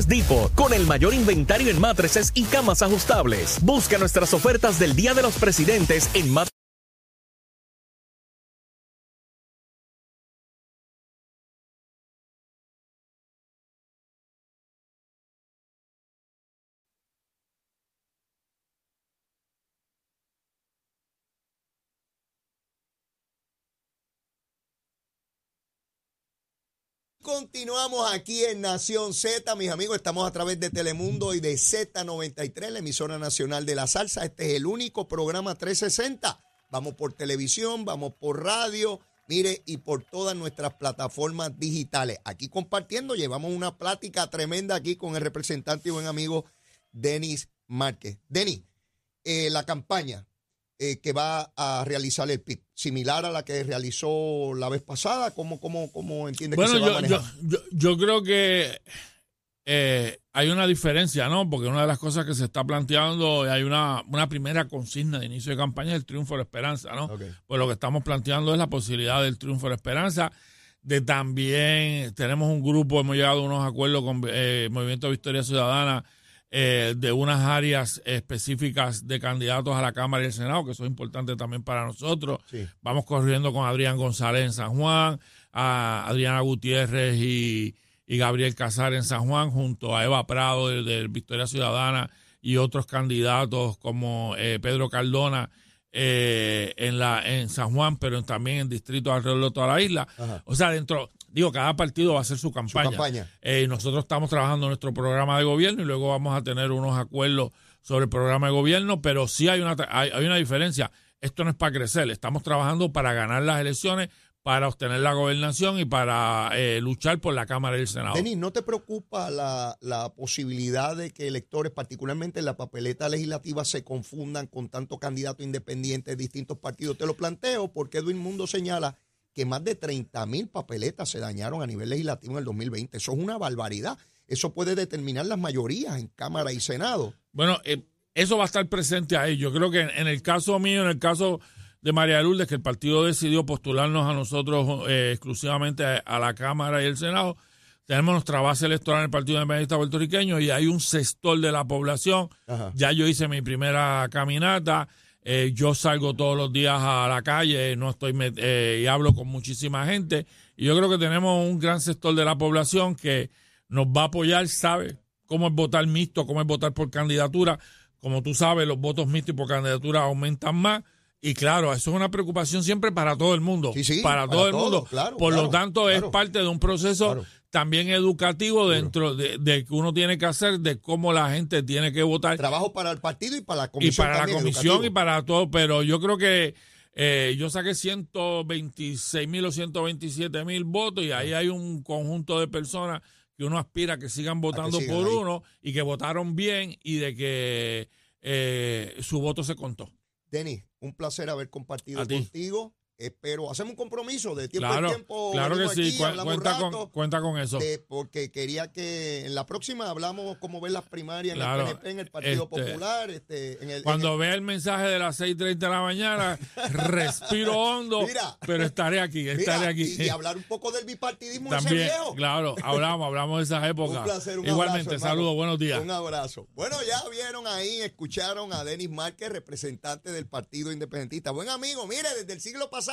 Matres Depot, con el mayor inventario en matrices y camas ajustables. Busca nuestras ofertas del Día de los Presidentes en Matres. Continuamos aquí en Nación Z, mis amigos. Estamos a través de Telemundo y de Z93, la emisora nacional de la salsa. Este es el único programa 360. Vamos por televisión, vamos por radio, mire, y por todas nuestras plataformas digitales. Aquí compartiendo, llevamos una plática tremenda aquí con el representante y buen amigo Denis Márquez. Denis, eh, la campaña eh, que va a realizar el PIB, similar a la que realizó la vez pasada? ¿Cómo, cómo, cómo entiende que se va yo, a manejar? Yo, yo, creo que eh, hay una diferencia, ¿no? Porque una de las cosas que se está planteando, hay una, una primera consigna de inicio de campaña, es el triunfo de la esperanza, ¿no? Ok. Pues lo que estamos planteando es la posibilidad del triunfo de la esperanza. De también, tenemos un grupo, hemos llegado a unos acuerdos con eh, Movimiento Victoria Ciudadana eh, de unas áreas específicas de candidatos a la Cámara y el Senado, que eso es importante también para nosotros. Sí. Vamos corriendo con Adrián González en San Juan, a Adriana Gutiérrez y, y Gabriel Casar en San Juan, junto a Eva Prado de, de Victoria Ciudadana y otros candidatos como eh, Pedro Cardona eh, en, la, en San Juan, pero también en distritos alrededor de toda la isla. Ajá. O sea, dentro, digo, cada partido va a hacer su campaña. campaña. Eh, nosotros estamos trabajando nuestro programa de gobierno y luego vamos a tener unos acuerdos sobre el programa de gobierno, pero sí hay una, hay, hay una diferencia. Esto no es para crecer, estamos trabajando para ganar las elecciones, para obtener la gobernación y para eh, luchar por la Cámara y el Senado. Denis, ¿no te preocupa la, la posibilidad de que electores, particularmente en la papeleta legislativa, se confundan con tanto candidato independiente de distintos partidos? Te lo planteo porque Edwin Mundo señala que más de 30 mil papeletas se dañaron a nivel legislativo en el 2020. Eso es una barbaridad. Eso puede determinar las mayorías en Cámara y Senado. Bueno, eh, eso va a estar presente ahí. Yo creo que en, en el caso mío, en el caso de María Lourdes, que el partido decidió postularnos a nosotros eh, exclusivamente a, a la Cámara y el Senado, tenemos nuestra base electoral en el Partido Independientista Puertorriqueño y hay un sector de la población. Ajá. Ya yo hice mi primera caminata. Eh, yo salgo todos los días a la calle, no estoy eh, y hablo con muchísima gente. Y yo creo que tenemos un gran sector de la población que nos va a apoyar, sabe cómo es votar mixto, cómo es votar por candidatura. Como tú sabes, los votos mixtos y por candidatura aumentan más. Y claro, eso es una preocupación siempre para todo el mundo. Sí, sí, para, para todo el mundo. claro, por claro, lo tanto, claro. es parte de un proceso también educativo dentro de, de que uno tiene que hacer de cómo la gente tiene que votar Trabajo para el partido y para la y comisión. para la comisión educativo. y para todo, pero yo creo que eh, yo saqué 126 mil o 127 mil votos y ahí hay un conjunto de personas que uno aspira a que sigan votando sigan por ahí. uno y que votaron bien y de que eh, su voto se contó. Denis, un placer haber compartido A contigo. Espero, hacemos un compromiso de tiempo Claro, en tiempo. claro que sí, aquí, cu- cuenta rato. con, cuenta con eso. de- porque quería que en la próxima hablamos cómo ver las primarias Claro, en el PNP, en el Partido este, Popular, este, en el, Cuando en el- vea el mensaje de las 6.30 de la mañana, respiro hondo, Mira. pero estaré aquí, Mira, estaré aquí. y, y hablar un poco del bipartidismo ese También, viejo. claro, hablamos, hablamos de esas épocas. Un placer, un Igualmente, abrazo, saludos, buenos días. Un abrazo. Bueno, ya vieron ahí, escucharon a Denis Márquez, representante del Partido Independentista. Buen amigo, mire, desde el siglo pasado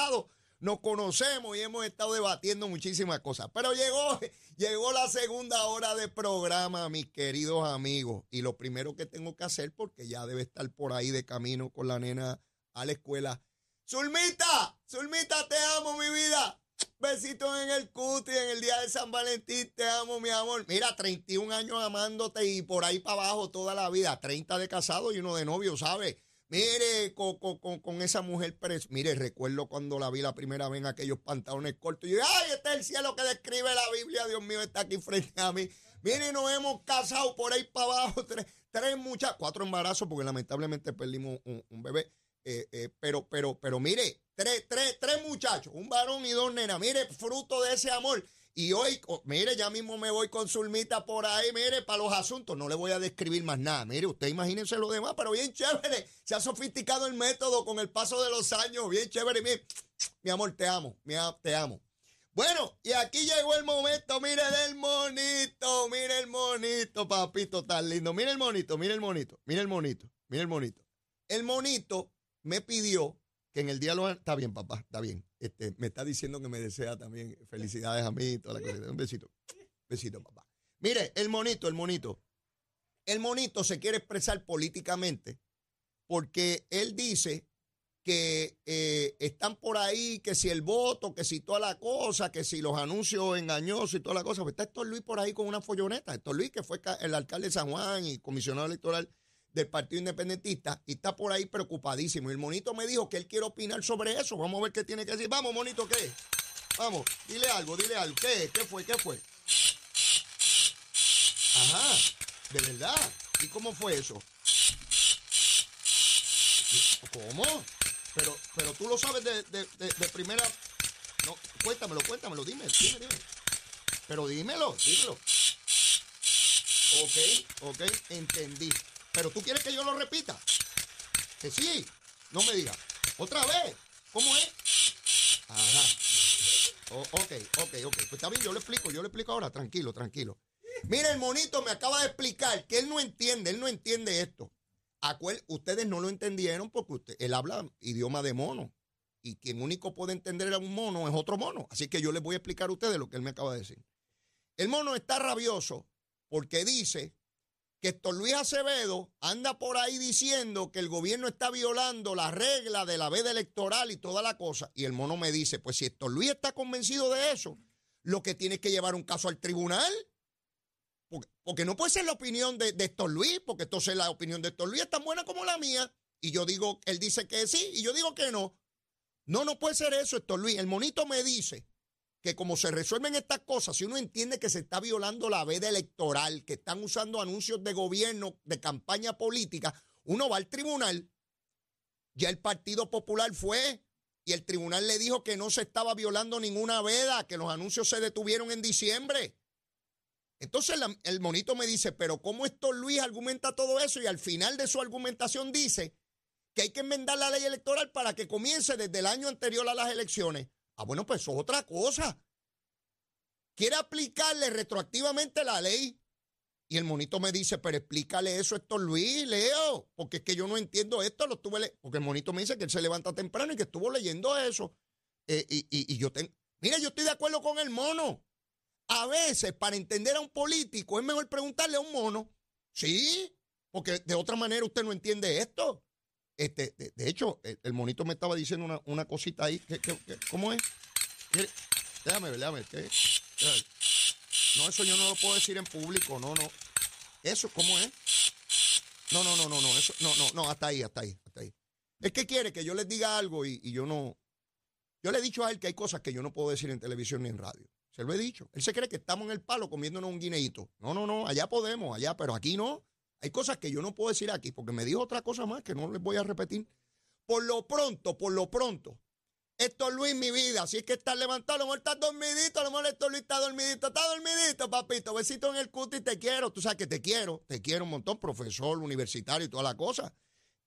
nos conocemos y hemos estado debatiendo muchísimas cosas. Pero llegó, llegó la segunda hora de programa, mis queridos amigos. Y lo primero que tengo que hacer, porque ya debe estar por ahí de camino con la nena a la escuela. Zulmita, Zulmita, te amo, mi vida. Besitos en el cuti en el día de San Valentín. Te amo, mi amor. Mira, 31 años amándote y por ahí para abajo toda la vida. 30 de casado y uno de novio, ¿sabes? Mire, con, con- con- esa mujer pres- Mire, recuerdo cuando la vi la primera vez en aquellos pantalones cortos. Y yo, ay, este es el cielo que describe la Biblia. Dios mío, está aquí frente a mí. Mire, nos hemos casado por ahí para abajo. Tres, tres muchas, cuatro embarazos, porque lamentablemente perdimos un, un bebé. Eh, eh, pero, pero, pero mire, tres, tres, tres muchachos, un varón y dos nenas, mire, fruto de ese amor. Y hoy, mire, ya mismo me voy con Zulmita por ahí, mire, para los asuntos. No le voy a describir más nada. Mire, usted imagínense lo demás, pero bien chévere. Se ha sofisticado el método con el paso de los años. Bien chévere. Mire, mi amor, te amo. Mi te amo. Bueno, y aquí llegó el momento, mire el monito, mire el monito. papito, tan lindo. Mira el monito, mira el monito, mira el monito, mira el monito. El monito me pidió que en el día lo... Está bien, papá, está bien. Este, me está diciendo que me desea también felicidades a mí, toda la cosa. Un besito. Besito, papá. Mire, el monito, el monito. El monito se quiere expresar políticamente porque él dice que eh, están por ahí, que si el voto, que si toda la cosa, que si los anuncios engañosos y toda la cosa. Pues está Héctor Luis por ahí con una folloneta. Héctor Luis, que fue el alcalde de San Juan y comisionado electoral del Partido Independentista, y está por ahí preocupadísimo. Y el monito me dijo que él quiere opinar sobre eso. Vamos a ver qué tiene que decir. Vamos, monito, ¿qué? Vamos, dile algo, dile algo. ¿Qué? ¿Qué fue? ¿Qué fue? Ajá, de verdad. ¿Y cómo fue eso? ¿Cómo? Pero, pero tú lo sabes de, de, de, primera. No, cuéntamelo, cuéntamelo, dime, dime, dime. Pero dímelo, dímelo. Ok, ok, entendí. Pero tú quieres que yo lo repita. Que sí, no me digas. Otra vez, ¿cómo es? Ajá. ok, ok, ok. Pues está bien, yo le explico, yo le explico ahora. Tranquilo, tranquilo. Mira, el monito me acaba de explicar que él no entiende, él no entiende esto. ustedes no lo entendieron porque él habla idioma de mono. Y quien único puede entender a un mono es otro mono. Así que yo les voy a explicar a ustedes lo que él me acaba de decir. El mono está rabioso porque dice que Héctor Luis Acevedo anda por ahí diciendo que el gobierno está violando la regla de la veda electoral y toda la cosa. Y el mono me dice, pues si Héctor Luis está convencido de eso, lo que tiene es que llevar un caso al tribunal. Porque, no puede ser la opinión de, de Héctor Luis, porque entonces la opinión de Héctor Luis es tan buena como la mía. Y yo digo, él dice que sí, y yo digo que no. No, no puede ser eso, Héctor Luis. El monito me dice que como se resuelven estas cosas, si uno entiende que se está violando la veda electoral, que están usando anuncios de gobierno, de campaña política, uno va al tribunal. Ya el Partido Popular fue y el tribunal le dijo que no se estaba violando ninguna veda, que los anuncios se detuvieron en diciembre. Entonces el monito me dice, pero ¿cómo esto Luis argumenta todo eso? Y al final de su argumentación dice que hay que enmendar la ley electoral para que comience desde el año anterior a las elecciones. Ah, bueno, pues es otra cosa. Quiere aplicarle retroactivamente la ley. Y el monito me dice, pero explícale eso a Héctor Luis, Leo, porque es que yo no entiendo esto, lo estuve porque el monito me dice que él se levanta temprano y que estuvo leyendo eso. Eh, y, y, y yo tengo, mira, yo estoy de acuerdo con el mono. A veces, para entender a un político, es mejor preguntarle a un mono. Sí, porque de otra manera usted no entiende esto. Este, de, hecho, el, monito me estaba diciendo una, cosita ahí. cómo es? Déjame ver, déjame ver. No, eso yo no lo puedo decir en público. No, no. Eso, ¿cómo es? No, no, no, no, no. Eso, no, no, no. Hasta ahí, hasta ahí, hasta ahí. Es que quiere que yo les diga algo y yo no. Yo le he dicho a él que hay cosas que yo no puedo decir en televisión ni en radio. Se lo he dicho. Él se cree que estamos en el palo comiéndonos un guineíto. No, no, no, allá podemos, allá, pero aquí no. Hay cosas que yo no puedo decir aquí porque me dijo otra cosa más que no les voy a repetir. Por lo pronto, por lo pronto, esto Luis, mi vida, si es que está levantado, a lo mejor está dormidito, a lo mejor esto Luis está dormidito, está dormidito, papito, besito en el cuti, te quiero, tú sabes que te quiero, te quiero un montón, profesor universitario y toda la cosa.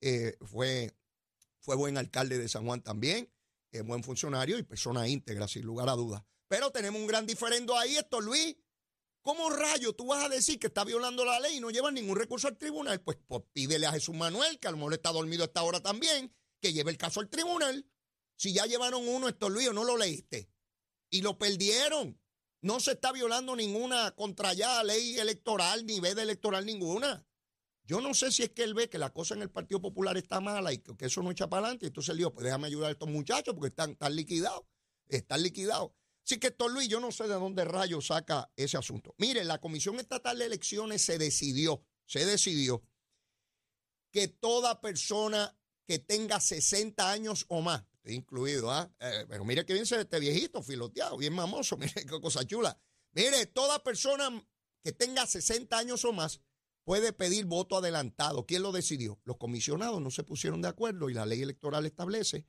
Eh, fue, fue buen alcalde de San Juan también, es buen funcionario y persona íntegra, sin lugar a dudas. Pero tenemos un gran diferendo ahí, esto Luis. ¿Cómo rayo tú vas a decir que está violando la ley y no lleva ningún recurso al tribunal? Pues, pues, pídele a Jesús Manuel, que a lo mejor está dormido a esta hora también, que lleve el caso al tribunal. Si ya llevaron uno, esto Luis, no lo leíste. Y lo perdieron. No se está violando ninguna contra ya ley electoral, ni veda electoral ninguna. Yo no sé si es que él ve que la cosa en el Partido Popular está mala y que eso no echa para adelante. Entonces él dijo, pues déjame ayudar a estos muchachos porque están, están liquidados. Están liquidados. Así que, Héctor Luis, yo no sé de dónde rayo saca ese asunto. Mire, la Comisión Estatal de Elecciones se decidió, se decidió que toda persona que tenga 60 años o más, incluido, ¿ah? Eh, pero mire que bien se ve este viejito filoteado, bien mamoso, mire qué cosa chula. Mire, toda persona que tenga 60 años o más puede pedir voto adelantado. ¿Quién lo decidió? Los comisionados no se pusieron de acuerdo y la ley electoral establece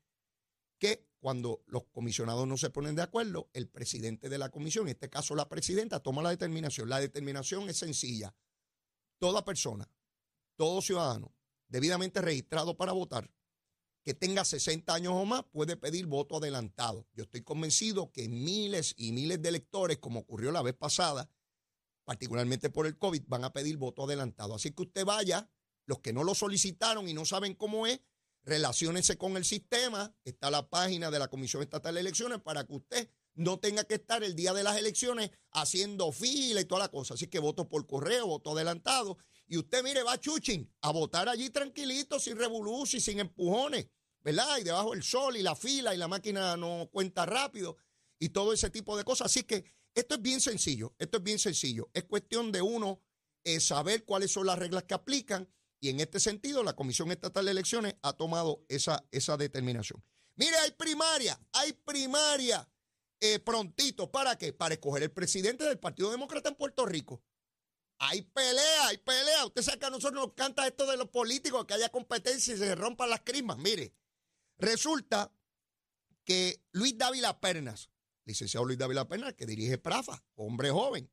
que cuando los comisionados no se ponen de acuerdo, el presidente de la comisión, en este caso la presidenta, toma la determinación. La determinación es sencilla. Toda persona, todo ciudadano debidamente registrado para votar, que tenga 60 años o más, puede pedir voto adelantado. Yo estoy convencido que miles y miles de electores, como ocurrió la vez pasada, particularmente por el COVID, van a pedir voto adelantado. Así que usted vaya, los que no lo solicitaron y no saben cómo es, relaciónense con el sistema. Está la página de la Comisión Estatal de Elecciones para que usted no tenga que estar el día de las elecciones haciendo fila y toda la cosa. Así que voto por correo, voto adelantado. Y usted, mire, va a Chuchin a votar allí tranquilito, sin revolución y sin empujones, ¿verdad? Y debajo el sol y la fila y la máquina no cuenta rápido y todo ese tipo de cosas. Así que esto es bien sencillo, esto es bien sencillo. Es cuestión de uno eh, saber cuáles son las reglas que aplican y en este sentido la Comisión Estatal de Elecciones ha tomado esa, esa determinación. Mire, hay primaria, hay primaria eh, prontito. ¿Para qué? Para escoger el presidente del Partido Demócrata en Puerto Rico. Hay pelea, hay pelea. Usted sabe que a nosotros nos canta esto de los políticos, que haya competencia y se rompan las crismas. Mire, resulta que Luis Dávila Pernas, licenciado Luis Dávila Pernas, que dirige Prafa, hombre joven,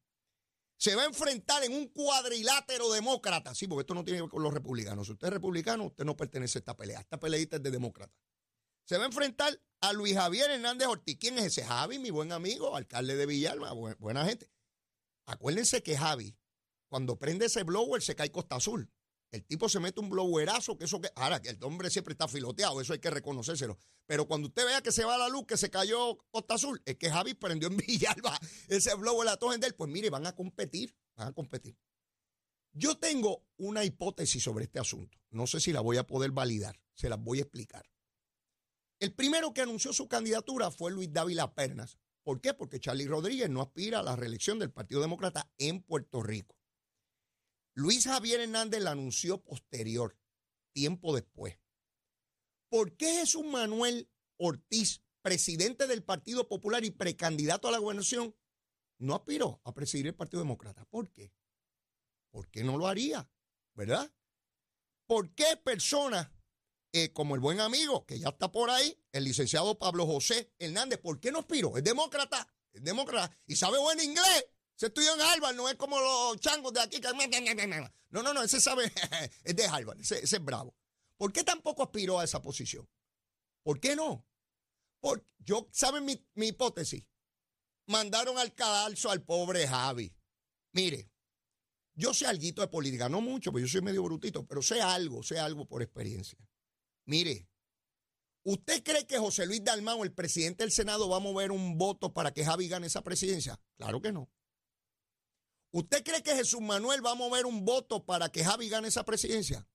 se va a enfrentar en un cuadrilátero demócrata. Sí, porque esto no tiene que ver con los republicanos. Si usted es republicano, usted no pertenece a esta pelea. Esta peleita es de demócrata. Se va a enfrentar a Luis Javier Hernández Ortiz. ¿Quién es ese? Javi, mi buen amigo, alcalde de Villalba, buena gente. Acuérdense que Javi, cuando prende ese blower, se cae Costa Azul. El tipo se mete un blowerazo, que eso que. Ahora, que el hombre siempre está filoteado, eso hay que reconocérselo. Pero cuando usted vea que se va la luz, que se cayó Costa Azul, es que Javi prendió en Villalba ese blower a de él. Pues mire, van a competir, van a competir. Yo tengo una hipótesis sobre este asunto. No sé si la voy a poder validar, se las voy a explicar. El primero que anunció su candidatura fue Luis Dávila Pernas. ¿Por qué? Porque Charlie Rodríguez no aspira a la reelección del Partido Demócrata en Puerto Rico. Luis Javier Hernández la anunció posterior, tiempo después. ¿Por qué Jesús Manuel Ortiz, presidente del Partido Popular y precandidato a la gobernación, no aspiró a presidir el Partido Demócrata? ¿Por qué? ¿Por qué no lo haría? ¿Verdad? ¿Por qué personas eh, como el buen amigo que ya está por ahí, el licenciado Pablo José Hernández, ¿por qué no aspiró? Es demócrata, es demócrata y sabe buen inglés. Se estudió en Harvard, no es como los changos de aquí. No, no, no, ese sabe, es de Harvard, ese, es bravo. ¿Por qué tampoco aspiró a esa posición? ¿Por qué no? Porque yo, ¿saben mi, mi hipótesis? Mandaron al cadalso al pobre Javi. Mire, yo sé algo de política, no mucho, porque yo soy medio brutito, pero sé algo, sé algo por experiencia. Mire, ¿usted cree que José Luis Dalmau, el presidente del Senado, va a mover un voto para que Javi gane esa presidencia? Claro que no. ¿Usted cree que Jesús Manuel va a mover un voto para que Javi gane esa presidencia?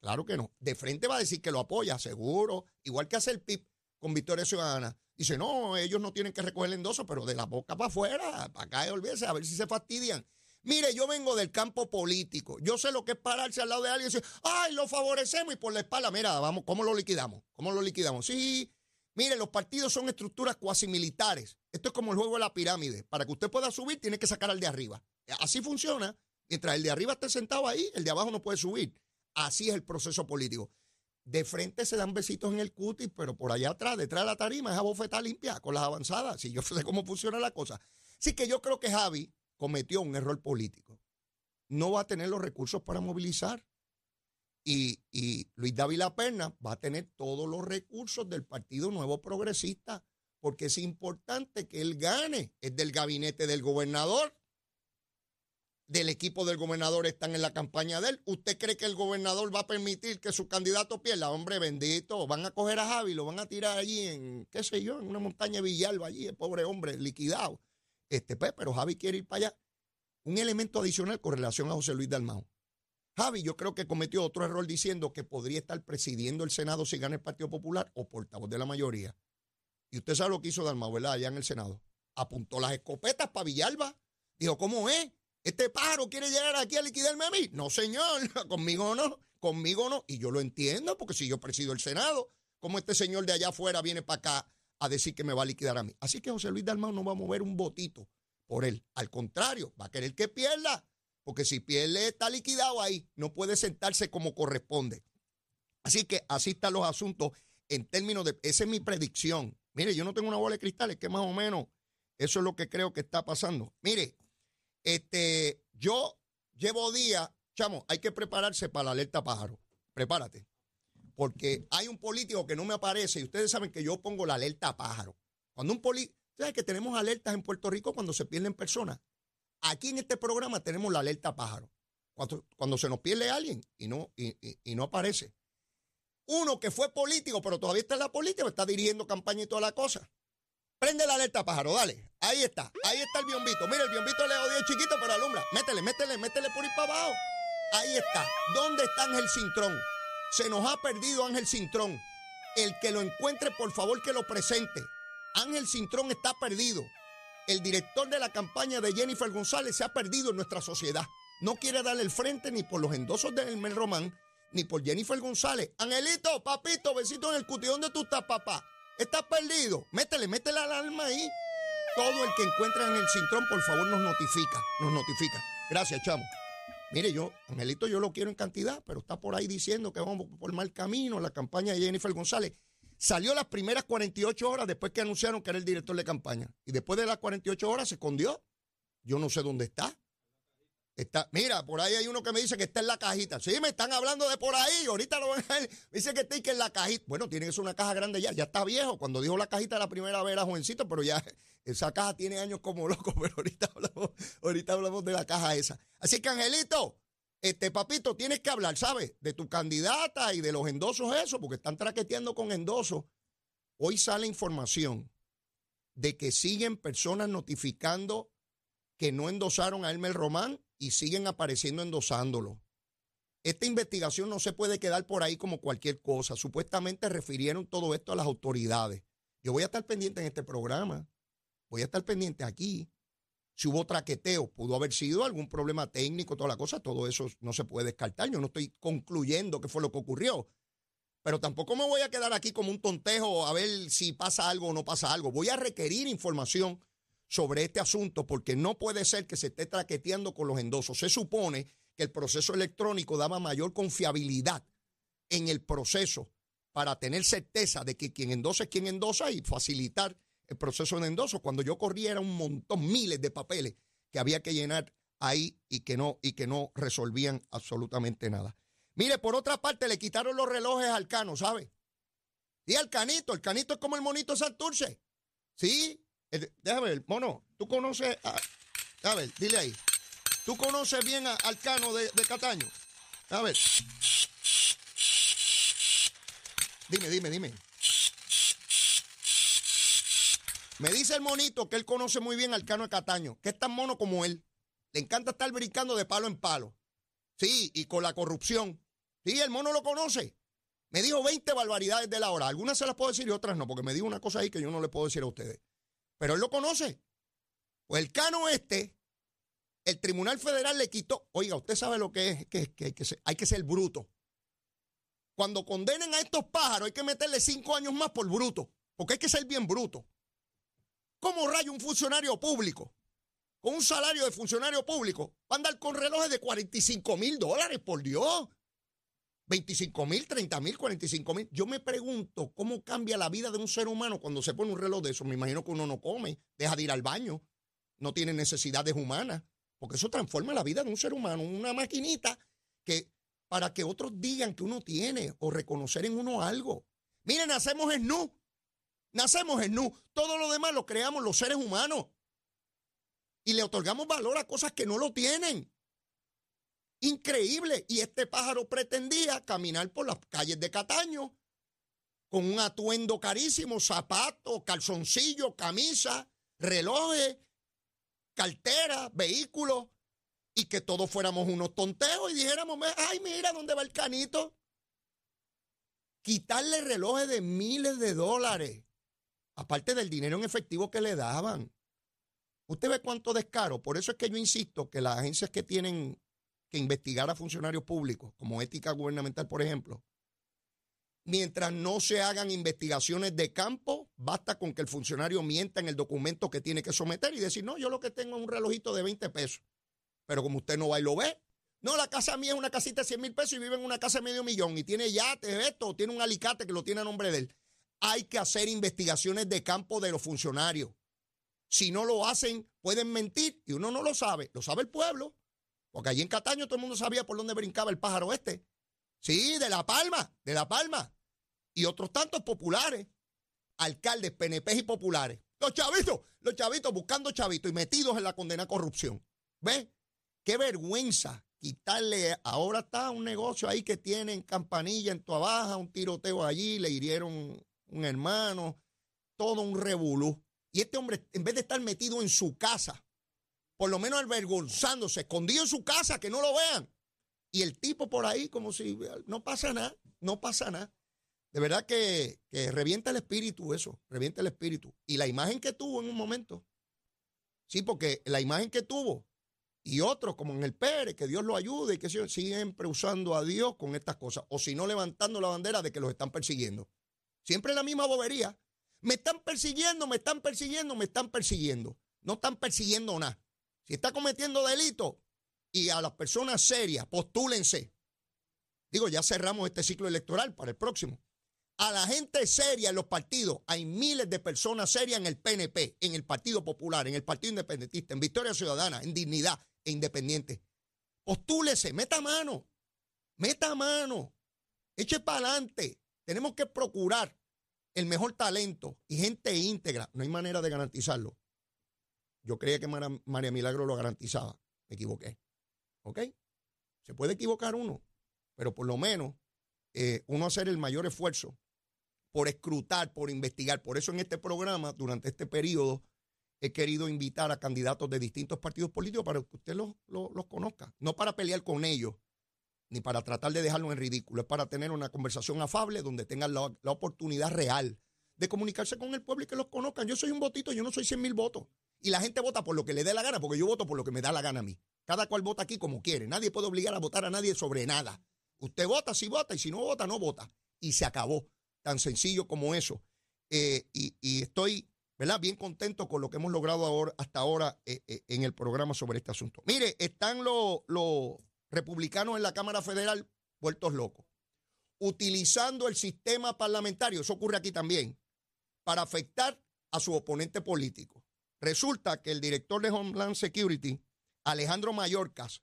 Claro que no. De frente va a decir que lo apoya, seguro. Igual que hace el PIB con Victoria Ciudadana. Dice, no, ellos no tienen que recoger el endoso, pero de la boca para afuera, para acá, olvídese, a ver si se fastidian. Mire, yo vengo del campo político. Yo sé lo que es pararse al lado de alguien y decir, ay, lo favorecemos y por la espalda, mira, vamos, ¿cómo lo liquidamos? ¿Cómo lo liquidamos? Sí, mire, los partidos son estructuras cuasi militares. Esto es como el juego de la pirámide. Para que usted pueda subir, tiene que sacar al de arriba. Así funciona. Mientras el de arriba esté sentado ahí, el de abajo no puede subir. Así es el proceso político. De frente se dan besitos en el cutis, pero por allá atrás, detrás de la tarima, es a bofetar limpia con las avanzadas. Si yo sé cómo funciona la cosa. Así que yo creo que Javi cometió un error político. No va a tener los recursos para movilizar. Y, Luis Dávila Perna va a tener todos los recursos del Partido Nuevo Progresista, porque es importante que él gane. Es del gabinete del gobernador. Del equipo del gobernador están en la campaña de él. ¿Usted cree que el gobernador va a permitir que su candidato pierda? Hombre bendito, van a coger a Javi, lo van a tirar allí en, qué sé yo, en una montaña de Villalba, allí, el pobre hombre, liquidado. Este, pues, pero Javi quiere ir para allá. Un elemento adicional con relación a José Luis Dalmau. Javi, yo creo que cometió otro error diciendo que podría estar presidiendo el Senado si gana el Partido Popular o portavoz de la mayoría. Y usted sabe lo que hizo Dalmau, ¿verdad? Allá en el Senado. Apuntó las escopetas para Villalba. Dijo, ¿cómo es? ¿Este pájaro quiere llegar aquí a liquidarme a mí? No, señor, conmigo no, conmigo no. Y yo lo entiendo, porque si yo presido el Senado, como este señor de allá afuera viene para acá a decir que me va a liquidar a mí. Así que José Luis Dalmau no va a mover un votito por él. Al contrario, va a querer que pierda, porque si pierde está liquidado ahí, no puede sentarse como corresponde. Así que así están los asuntos en términos de, esa es mi predicción. Mire, yo no tengo una bola de cristal, es que más o menos eso es lo que creo que está pasando. Mire, este, yo llevo días, chamo, hay que prepararse para la alerta pájaro. Prepárate porque hay un político que no me aparece y ustedes saben que yo pongo la alerta pájaro. Cuando un político, ¿sabes que tenemos alertas en Puerto Rico cuando se pierden personas? Aquí en este programa tenemos la alerta pájaro. Cuando, cuando se nos pierde alguien y no, y, y no aparece. Uno que fue político, pero todavía está en la política, está dirigiendo campaña y toda la cosa. Prende la alerta, pájaro, dale. Ahí está, ahí está el biombito. Mira, el biombito le odio chiquito, pero alumbra. Métele, métele, métele por ir para abajo. Ahí está. ¿Dónde está Ángel Cintrón? Se nos ha perdido Ángel Cintrón. El que lo encuentre, por favor, que lo presente. Ángel Cintrón está perdido. El director de la campaña de Jennifer González se ha perdido en nuestra sociedad. No quiere darle el frente ni por los endosos de Elmer Román, ni por Jennifer González. Angelito, papito, besito en el cuti. ¿Dónde tú estás, papá? ¿Estás perdido? Métele, métele alarma ahí. Todo el que encuentra en el cintrón, por favor, nos notifica. Nos notifica. Gracias, chamo. Mire, yo, Angelito, yo lo quiero en cantidad, pero está por ahí diciendo que vamos por mal camino. La campaña de Jennifer González salió las primeras 48 horas después que anunciaron que era el director de campaña. Y después de las 48 horas se escondió. Yo no sé dónde está. Está, mira, por ahí hay uno que me dice que está en la cajita. Sí, me están hablando de por ahí. Ahorita lo van a dice que está en la cajita. Bueno, tiene que ser una caja grande ya. Ya está viejo. Cuando dijo la cajita la primera vez era jovencito, pero ya esa caja tiene años como loco. Pero ahorita hablamos, ahorita hablamos de la caja esa. Así que, Angelito, este papito, tienes que hablar, ¿sabes? De tu candidata y de los endosos, eso, porque están traqueteando con endosos. Hoy sale información de que siguen personas notificando que no endosaron a Elmer Román y siguen apareciendo endosándolo. Esta investigación no se puede quedar por ahí como cualquier cosa. Supuestamente refirieron todo esto a las autoridades. Yo voy a estar pendiente en este programa. Voy a estar pendiente aquí. Si hubo traqueteo, pudo haber sido algún problema técnico, toda la cosa, todo eso no se puede descartar. Yo no estoy concluyendo qué fue lo que ocurrió. Pero tampoco me voy a quedar aquí como un tontejo a ver si pasa algo o no pasa algo. Voy a requerir información sobre este asunto porque no puede ser que se esté traqueteando con los endosos. Se supone que el proceso electrónico daba mayor confiabilidad en el proceso para tener certeza de que quien endosa es quien endosa y facilitar el proceso de endoso. Cuando yo corría era un montón, miles de papeles que había que llenar ahí y que no, y que no resolvían absolutamente nada. Mire, por otra parte, le quitaron los relojes al cano, ¿sabe? Y al canito, el canito es como el monito Santurce. Sí, déjame ver, mono, tú conoces a, a ver, dile ahí. ¿Tú conoces bien al cano de, de, Cataño? A ver. Dime, dime, dime. Me dice el monito que él conoce muy bien al cano de Cataño, que es tan mono como él. Le encanta estar brincando de palo en palo. Sí, y con la corrupción. Sí, el mono lo conoce. Me dijo 20 barbaridades de la hora. Algunas se las puedo decir y otras no, porque me dijo una cosa ahí que yo no le puedo decir a ustedes pero él lo conoce. Pues el cano este, el Tribunal Federal le quitó, oiga, usted sabe lo que es, que, hay que ser bruto. Cuando condenen a estos pájaros hay que meterle cinco años más por bruto, porque hay que ser bien bruto. ¿Cómo rayo un funcionario público con un salario de funcionario público va a andar con relojes de 45 mil dólares, por Dios? 25 mil, 30 mil, 45 mil. Yo me pregunto cómo cambia la vida de un ser humano cuando se pone un reloj de eso. Me imagino que uno no come, deja de ir al baño, no tiene necesidades humanas, porque eso transforma la vida de un ser humano, una maquinita que para que otros digan que uno tiene o reconocer en uno algo. Miren, nacemos en nu. Nacemos en nu. Todo lo demás lo creamos los seres humanos. Y le otorgamos valor a cosas que no lo tienen. Increíble. Y este pájaro pretendía caminar por las calles de Cataño con un atuendo carísimo, zapatos, calzoncillo, camisa, relojes, cartera, vehículos, y que todos fuéramos unos tonteos y dijéramos, ay, mira dónde va el canito. Quitarle relojes de miles de dólares, aparte del dinero en efectivo que le daban. Usted ve cuánto descaro. Por eso es que yo insisto que las agencias que tienen que investigar a funcionarios públicos, como ética gubernamental, por ejemplo, mientras no se hagan investigaciones de campo, basta con que el funcionario mienta en el documento que tiene que someter y decir, no, yo lo que tengo es un relojito de 20 pesos. Pero como usted no va y lo ve, no, la casa mía es una casita de 100 mil pesos y vive en una casa de medio millón y tiene yates, esto, tiene un alicate que lo tiene a nombre de él. Hay que hacer investigaciones de campo de los funcionarios. Si no lo hacen, pueden mentir y uno no lo sabe, lo sabe el pueblo. Porque allí en Cataño todo el mundo sabía por dónde brincaba el pájaro este. Sí, de La Palma, de La Palma. Y otros tantos populares, alcaldes, PNP y populares. Los chavitos, los chavitos buscando chavitos y metidos en la condena corrupción. ¿Ves? Qué vergüenza quitarle. Ahora está un negocio ahí que tienen campanilla en Tua Baja, un tiroteo allí, le hirieron un hermano, todo un revolú. Y este hombre, en vez de estar metido en su casa, por lo menos avergonzándose, escondido en su casa, que no lo vean. Y el tipo por ahí como si no pasa nada, no pasa nada. De verdad que, que revienta el espíritu eso, revienta el espíritu. Y la imagen que tuvo en un momento. Sí, porque la imagen que tuvo y otros como en el Pérez, que Dios lo ayude y que siempre usando a Dios con estas cosas. O si no, levantando la bandera de que los están persiguiendo. Siempre la misma bobería. Me están persiguiendo, me están persiguiendo, me están persiguiendo. No están persiguiendo nada. Si está cometiendo delito y a las personas serias, postúlense. Digo, ya cerramos este ciclo electoral para el próximo. A la gente seria en los partidos, hay miles de personas serias en el PNP, en el Partido Popular, en el Partido Independentista, en Victoria Ciudadana, en Dignidad e Independiente. Postúlese, meta mano, meta mano, eche para adelante. Tenemos que procurar el mejor talento y gente íntegra. No hay manera de garantizarlo. Yo creía que María Milagro lo garantizaba. Me equivoqué. ¿Ok? Se puede equivocar uno, pero por lo menos eh, uno hacer el mayor esfuerzo por escrutar, por investigar. Por eso en este programa, durante este periodo, he querido invitar a candidatos de distintos partidos políticos para que usted los, los, conozca. No para pelear con ellos, ni para tratar de dejarlos en ridículo. Es para tener una conversación afable donde tengan la, la oportunidad real de comunicarse con el pueblo y que los conozcan. Yo soy un votito, yo no soy 100 mil votos. Y la gente vota por lo que le dé la gana, porque yo voto por lo que me da la gana a mí. Cada cual vota aquí como quiere. Nadie puede obligar a votar a nadie sobre nada. Usted vota si vota y si no vota, no vota. Y se acabó. Tan sencillo como eso. Eh, y, estoy ¿verdad? bien contento con lo que hemos logrado ahora, hasta ahora eh, eh, en el programa sobre este asunto. Mire, están los, los republicanos en la Cámara Federal vueltos locos, utilizando el sistema parlamentario, eso ocurre aquí también, para afectar a su oponente político. Resulta que el director de Homeland Security, Alejandro Mayorkas,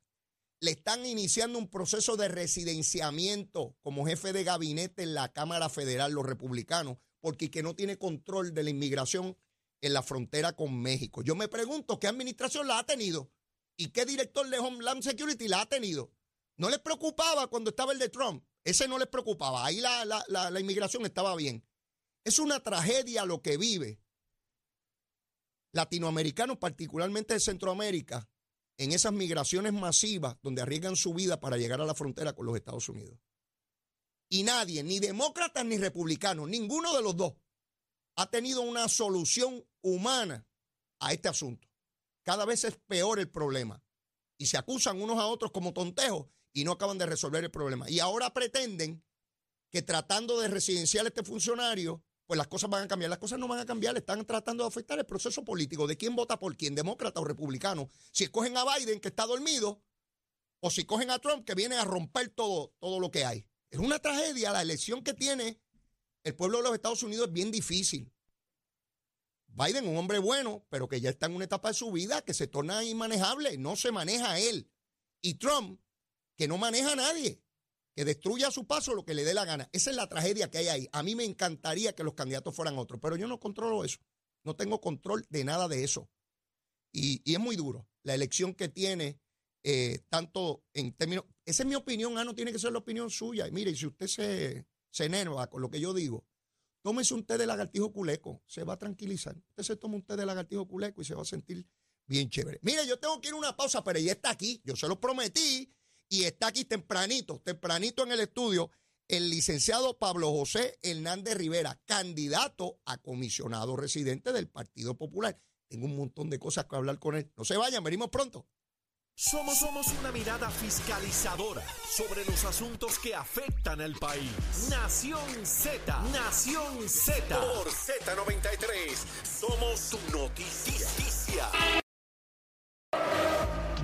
le están iniciando un proceso de residenciamiento como jefe de gabinete en la Cámara Federal, los republicanos, porque que no tiene control de la inmigración en la frontera con México. Yo me pregunto qué administración la ha tenido y qué director de Homeland Security la ha tenido. ¿No les preocupaba cuando estaba el de Trump? Ese no les preocupaba. Ahí la, la inmigración estaba bien. Es una tragedia lo que vive latinoamericanos, particularmente de Centroamérica, en esas migraciones masivas donde arriesgan su vida para llegar a la frontera con los Estados Unidos. Y nadie, ni demócratas ni republicanos, ninguno de los dos, ha tenido una solución humana a este asunto. Cada vez es peor el problema. Y se acusan unos a otros como tontejos y no acaban de resolver el problema. Y ahora pretenden que tratando de residenciar a este funcionario, pues las cosas van a cambiar. Las cosas no van a cambiar, están tratando de afectar el proceso político de quién vota por quién, demócrata o republicano. Si escogen a Biden, que está dormido, o si cogen a Trump, que viene a romper todo, todo lo que hay. Es una tragedia. La elección que tiene el pueblo de los Estados Unidos es bien difícil. Biden, un hombre bueno, pero que ya está en una etapa de su vida que se torna inmanejable, no se maneja él. Y Trump, que no maneja a nadie que destruya a su paso lo que le dé la gana. Esa es la tragedia que hay ahí. A mí me encantaría que los candidatos fueran otros, pero yo no controlo eso. No tengo control de nada de eso. Y, es muy duro. La elección que tiene, eh, tanto en términos... Esa es mi opinión, ah, no tiene que ser la opinión suya. Y mire, si usted se, se enerva con lo que yo digo, tómese un té de lagartijo culeco, se va a tranquilizar. Usted se toma un té de lagartijo culeco y se va a sentir bien chévere. Mire, yo tengo que ir a una pausa, pero ella está aquí. Yo se lo prometí y está aquí tempranito, tempranito en el estudio, el licenciado Pablo José Hernández Rivera, candidato a comisionado residente del Partido Popular. Tengo un montón de cosas que hablar con él. No se vayan, venimos pronto. Somos, somos una mirada fiscalizadora sobre los asuntos que afectan al país. Nación Z, Nación Z. Por Z93, somos su noticia.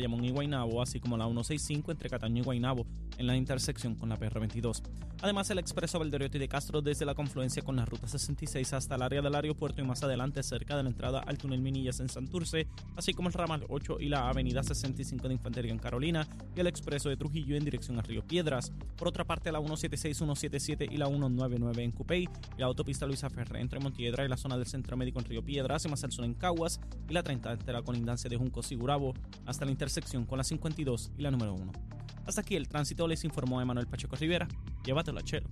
Bayamón y Guaynabo, así como la 165 entre Cataño y Guaynabo en la intersección con la PR22. Además, el expreso Valdoriotti de Castro desde la confluencia con la ruta 66 hasta el área del aeropuerto y más adelante cerca de la entrada al túnel Minillas en Santurce, así como el ramal 8 y la avenida 65 de Infantería en Carolina y el expreso de Trujillo en dirección a Río Piedras. Por otra parte, la 176, 177 y la 199 en Cupey y la autopista Luisa Ferre entre Montiedra y la zona del Centro Médico en Río Piedras y más al sur en Caguas y la 30 entre la colindancia de Juncos y Gurabo hasta la intersección con la 52 y la número 1. Hasta aquí el tránsito les informó Emanuel Pacheco Rivera. Llévatelo a Chelo.